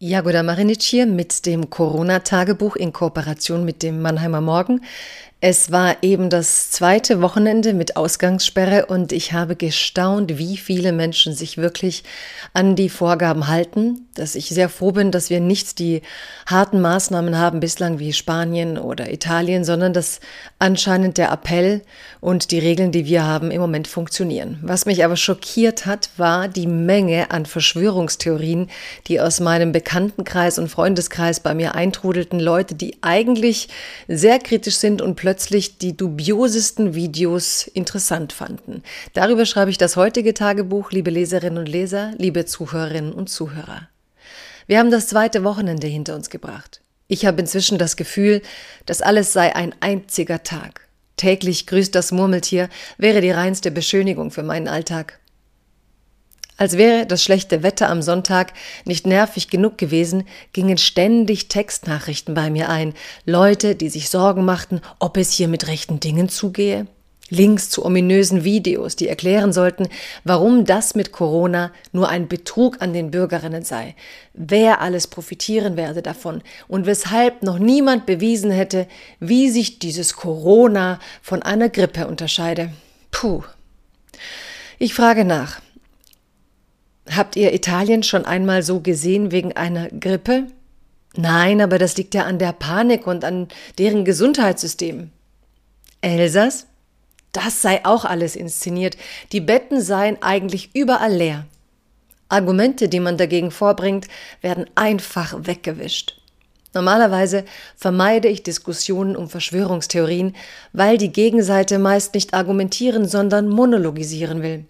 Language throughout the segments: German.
Jagoda Marinic hier mit dem Corona-Tagebuch in Kooperation mit dem Mannheimer Morgen. Es war eben das zweite Wochenende mit Ausgangssperre und ich habe gestaunt, wie viele Menschen sich wirklich an die Vorgaben halten, dass ich sehr froh bin, dass wir nicht die harten Maßnahmen haben bislang wie Spanien oder Italien, sondern dass anscheinend der Appell und die Regeln, die wir haben, im Moment funktionieren. Was mich aber schockiert hat, war die Menge an Verschwörungstheorien, die aus meinem Bekanntenkreis und Freundeskreis bei mir eintrudelten, Leute, die eigentlich sehr kritisch sind und plötzlich die dubiosesten Videos interessant fanden. Darüber schreibe ich das heutige Tagebuch, liebe Leserinnen und Leser, liebe Zuhörerinnen und Zuhörer. Wir haben das zweite Wochenende hinter uns gebracht. Ich habe inzwischen das Gefühl, dass alles sei ein einziger Tag. Täglich grüßt das Murmeltier wäre die reinste Beschönigung für meinen Alltag. Als wäre das schlechte Wetter am Sonntag nicht nervig genug gewesen, gingen ständig Textnachrichten bei mir ein, Leute, die sich Sorgen machten, ob es hier mit rechten Dingen zugehe. Links zu ominösen Videos, die erklären sollten, warum das mit Corona nur ein Betrug an den Bürgerinnen sei, wer alles profitieren werde davon und weshalb noch niemand bewiesen hätte, wie sich dieses Corona von einer Grippe unterscheide. Puh. Ich frage nach. Habt ihr Italien schon einmal so gesehen wegen einer Grippe? Nein, aber das liegt ja an der Panik und an deren Gesundheitssystem. Elsass? Das sei auch alles inszeniert. Die Betten seien eigentlich überall leer. Argumente, die man dagegen vorbringt, werden einfach weggewischt. Normalerweise vermeide ich Diskussionen um Verschwörungstheorien, weil die Gegenseite meist nicht argumentieren, sondern monologisieren will.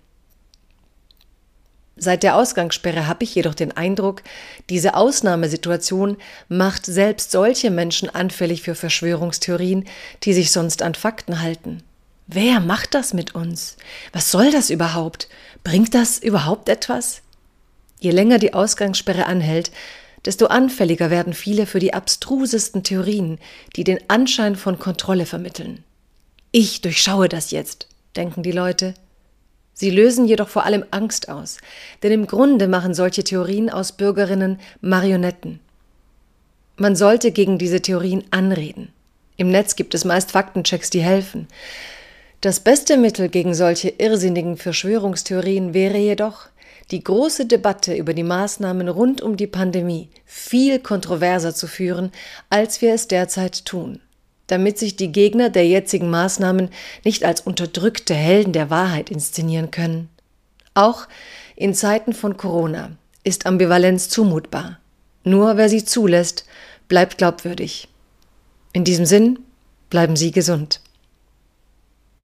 Seit der Ausgangssperre habe ich jedoch den Eindruck, diese Ausnahmesituation macht selbst solche Menschen anfällig für Verschwörungstheorien, die sich sonst an Fakten halten. Wer macht das mit uns? Was soll das überhaupt? Bringt das überhaupt etwas? Je länger die Ausgangssperre anhält, desto anfälliger werden viele für die abstrusesten Theorien, die den Anschein von Kontrolle vermitteln. Ich durchschaue das jetzt, denken die Leute. Sie lösen jedoch vor allem Angst aus, denn im Grunde machen solche Theorien aus Bürgerinnen Marionetten. Man sollte gegen diese Theorien anreden. Im Netz gibt es meist Faktenchecks, die helfen. Das beste Mittel gegen solche irrsinnigen Verschwörungstheorien wäre jedoch, die große Debatte über die Maßnahmen rund um die Pandemie viel kontroverser zu führen, als wir es derzeit tun damit sich die Gegner der jetzigen Maßnahmen nicht als unterdrückte Helden der Wahrheit inszenieren können. Auch in Zeiten von Corona ist Ambivalenz zumutbar. Nur wer sie zulässt, bleibt glaubwürdig. In diesem Sinn, bleiben Sie gesund.